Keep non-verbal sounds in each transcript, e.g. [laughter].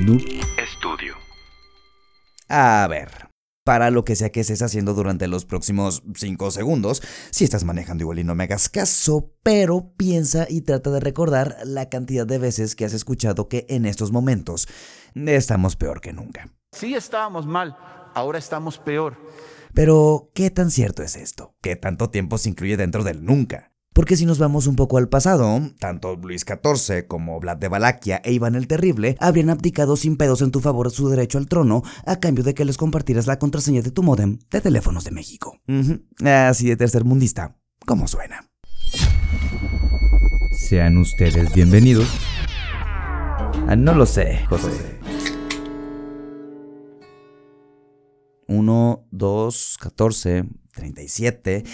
Noob Studio. A ver, para lo que sea que estés haciendo durante los próximos 5 segundos, si estás manejando igual y no me hagas caso, pero piensa y trata de recordar la cantidad de veces que has escuchado que en estos momentos estamos peor que nunca. Sí estábamos mal, ahora estamos peor. Pero, ¿qué tan cierto es esto? ¿Qué tanto tiempo se incluye dentro del nunca? Porque si nos vamos un poco al pasado, tanto Luis XIV como Vlad de Valaquia e Iván el Terrible habrían abdicado sin pedos en tu favor su derecho al trono a cambio de que les compartieras la contraseña de tu modem de teléfonos de México. Así de tercermundista, como suena. Sean ustedes bienvenidos. Ah, no lo sé, José. 1, 2, 14, 37.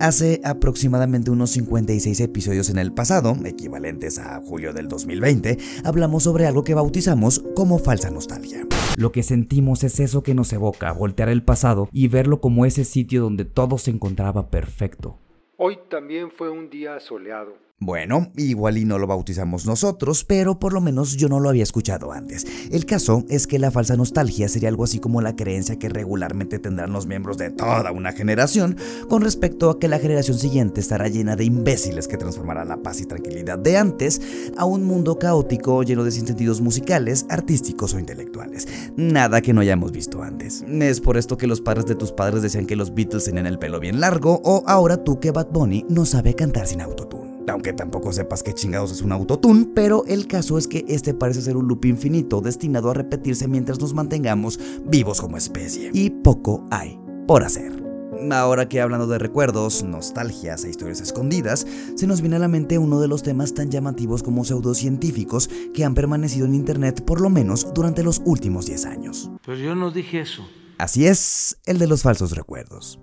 Hace aproximadamente unos 56 episodios en el pasado, equivalentes a julio del 2020, hablamos sobre algo que bautizamos como falsa nostalgia. Lo que sentimos es eso que nos evoca, voltear el pasado y verlo como ese sitio donde todo se encontraba perfecto. Hoy también fue un día soleado. Bueno, igual y no lo bautizamos nosotros, pero por lo menos yo no lo había escuchado antes. El caso es que la falsa nostalgia sería algo así como la creencia que regularmente tendrán los miembros de toda una generación con respecto a que la generación siguiente estará llena de imbéciles que transformarán la paz y tranquilidad de antes a un mundo caótico lleno de sinsentidos musicales, artísticos o intelectuales. Nada que no hayamos visto antes. Es por esto que los padres de tus padres decían que los Beatles tenían el pelo bien largo o ahora tú que Bad Bunny no sabe cantar sin autotune aunque tampoco sepas qué chingados es un autotune, pero el caso es que este parece ser un loop infinito destinado a repetirse mientras nos mantengamos vivos como especie. Y poco hay por hacer. Ahora que hablando de recuerdos, nostalgias e historias escondidas, se nos viene a la mente uno de los temas tan llamativos como pseudocientíficos que han permanecido en Internet por lo menos durante los últimos 10 años. Pero yo no dije eso. Así es, el de los falsos recuerdos.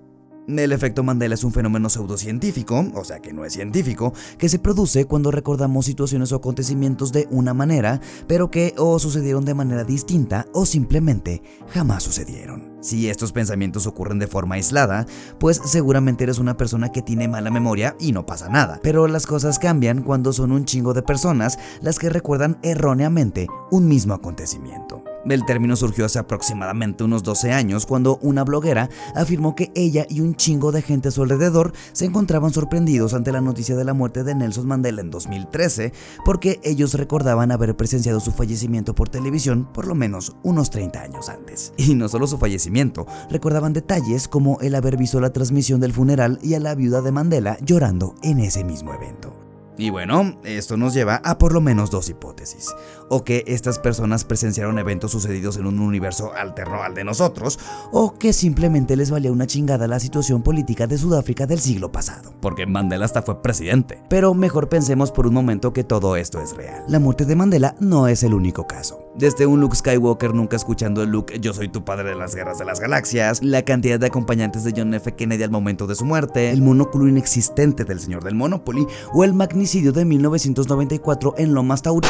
El efecto Mandela es un fenómeno pseudocientífico, o sea que no es científico, que se produce cuando recordamos situaciones o acontecimientos de una manera, pero que o sucedieron de manera distinta o simplemente jamás sucedieron. Si estos pensamientos ocurren de forma aislada, pues seguramente eres una persona que tiene mala memoria y no pasa nada. Pero las cosas cambian cuando son un chingo de personas las que recuerdan erróneamente un mismo acontecimiento. El término surgió hace aproximadamente unos 12 años cuando una bloguera afirmó que ella y un chingo de gente a su alrededor se encontraban sorprendidos ante la noticia de la muerte de Nelson Mandela en 2013 porque ellos recordaban haber presenciado su fallecimiento por televisión por lo menos unos 30 años antes. [laughs] Y no solo su fallecimiento, recordaban detalles como el haber visto la transmisión del funeral y a la viuda de Mandela llorando en ese mismo evento. Y bueno, esto nos lleva a por lo menos dos hipótesis. O que estas personas presenciaron eventos sucedidos en un universo alterno al de nosotros, o que simplemente les valía una chingada la situación política de Sudáfrica del siglo pasado. Porque Mandela hasta fue presidente. Pero mejor pensemos por un momento que todo esto es real. La muerte de Mandela no es el único caso. Desde un Luke Skywalker nunca escuchando el Luke Yo soy tu padre de las guerras de las galaxias, la cantidad de acompañantes de John F. Kennedy al momento de su muerte, el monóculo inexistente del señor del Monopoly o el magnicidio de 1994 en Lomas Tauri.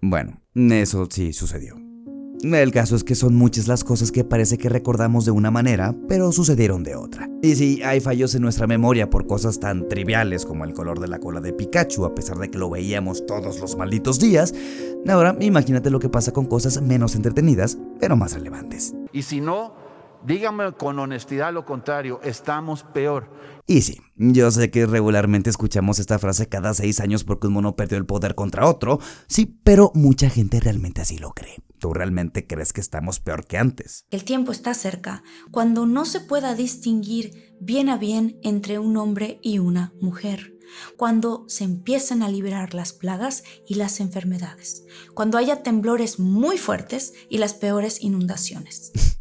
Bueno, eso sí sucedió. El caso es que son muchas las cosas que parece que recordamos de una manera, pero sucedieron de otra. Y si hay fallos en nuestra memoria por cosas tan triviales como el color de la cola de Pikachu, a pesar de que lo veíamos todos los malditos días, ahora imagínate lo que pasa con cosas menos entretenidas, pero más relevantes. Y si no, dígame con honestidad lo contrario, estamos peor. Y sí, yo sé que regularmente escuchamos esta frase cada seis años porque un mono perdió el poder contra otro, sí, pero mucha gente realmente así lo cree. ¿Tú realmente crees que estamos peor que antes? El tiempo está cerca, cuando no se pueda distinguir bien a bien entre un hombre y una mujer cuando se empiecen a liberar las plagas y las enfermedades, cuando haya temblores muy fuertes y las peores inundaciones. [laughs]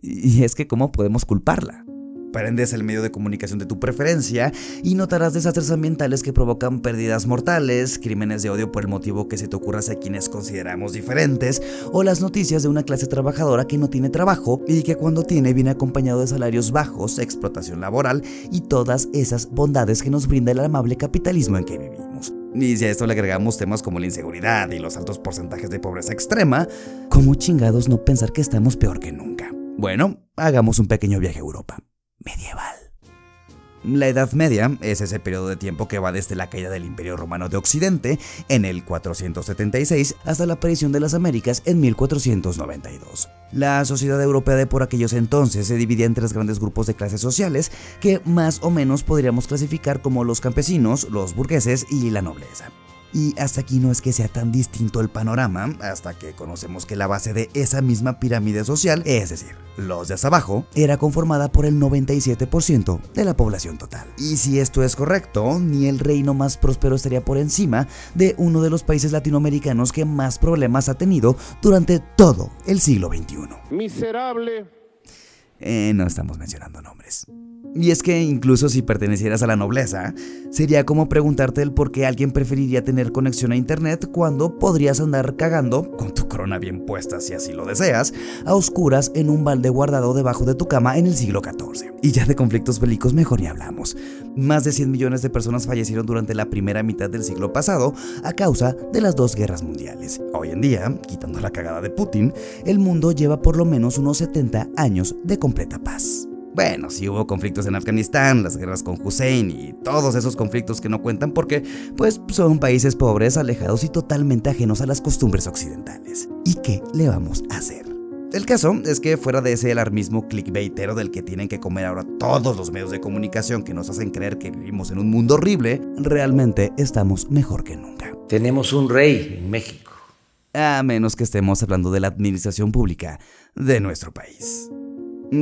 y es que, ¿cómo podemos culparla? Prendes el medio de comunicación de tu preferencia y notarás desastres ambientales que provocan pérdidas mortales, crímenes de odio por el motivo que se te ocurra hacia quienes consideramos diferentes, o las noticias de una clase trabajadora que no tiene trabajo y que cuando tiene viene acompañado de salarios bajos, explotación laboral y todas esas bondades que nos brinda el amable capitalismo en que vivimos. Y si a esto le agregamos temas como la inseguridad y los altos porcentajes de pobreza extrema, ¿cómo chingados no pensar que estamos peor que nunca? Bueno, hagamos un pequeño viaje a Europa medieval. La Edad Media es ese periodo de tiempo que va desde la caída del Imperio Romano de Occidente en el 476 hasta la aparición de las Américas en 1492. La sociedad europea de por aquellos entonces se dividía en tres grandes grupos de clases sociales que más o menos podríamos clasificar como los campesinos, los burgueses y la nobleza. Y hasta aquí no es que sea tan distinto el panorama, hasta que conocemos que la base de esa misma pirámide social, es decir, los de abajo, era conformada por el 97% de la población total. Y si esto es correcto, ni el reino más próspero estaría por encima de uno de los países latinoamericanos que más problemas ha tenido durante todo el siglo XXI. Miserable. Eh, no estamos mencionando nombres. Y es que incluso si pertenecieras a la nobleza, sería como preguntarte el por qué alguien preferiría tener conexión a internet cuando podrías andar cagando, con tu corona bien puesta si así lo deseas, a oscuras en un balde guardado debajo de tu cama en el siglo XIV. Y ya de conflictos bélicos mejor ni hablamos. Más de 100 millones de personas fallecieron durante la primera mitad del siglo pasado a causa de las dos guerras mundiales. Hoy en día, quitando la cagada de Putin, el mundo lleva por lo menos unos 70 años de completa paz. Bueno, sí hubo conflictos en Afganistán, las guerras con Hussein y todos esos conflictos que no cuentan porque, pues, son países pobres, alejados y totalmente ajenos a las costumbres occidentales. ¿Y qué le vamos a hacer? El caso es que fuera de ese alarmismo clickbaitero del que tienen que comer ahora todos los medios de comunicación que nos hacen creer que vivimos en un mundo horrible, realmente estamos mejor que nunca. Tenemos un rey en México. A menos que estemos hablando de la administración pública de nuestro país.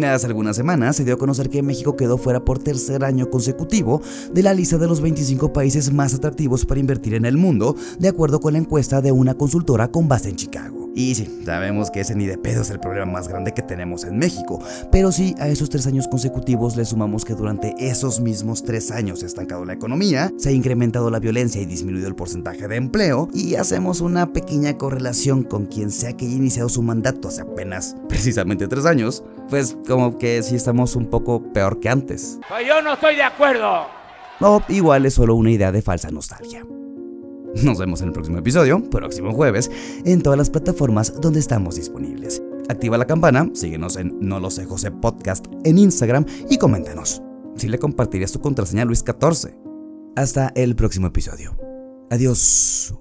Hace algunas semanas se dio a conocer que México quedó fuera por tercer año consecutivo de la lista de los 25 países más atractivos para invertir en el mundo, de acuerdo con la encuesta de una consultora con base en Chicago. Y sí, sabemos que ese ni de pedo es el problema más grande que tenemos en México, pero si a esos tres años consecutivos le sumamos que durante esos mismos tres años se ha estancado la economía, se ha incrementado la violencia y disminuido el porcentaje de empleo, y hacemos una pequeña correlación con quien sea que haya iniciado su mandato hace apenas [laughs] precisamente tres años, pues como que sí estamos un poco peor que antes. Pues yo no estoy de acuerdo. O igual es solo una idea de falsa nostalgia. Nos vemos en el próximo episodio, próximo jueves, en todas las plataformas donde estamos disponibles. Activa la campana, síguenos en No lo sé José Podcast en Instagram y coméntanos. Si le compartirías tu contraseña a Luis14. Hasta el próximo episodio. Adiós.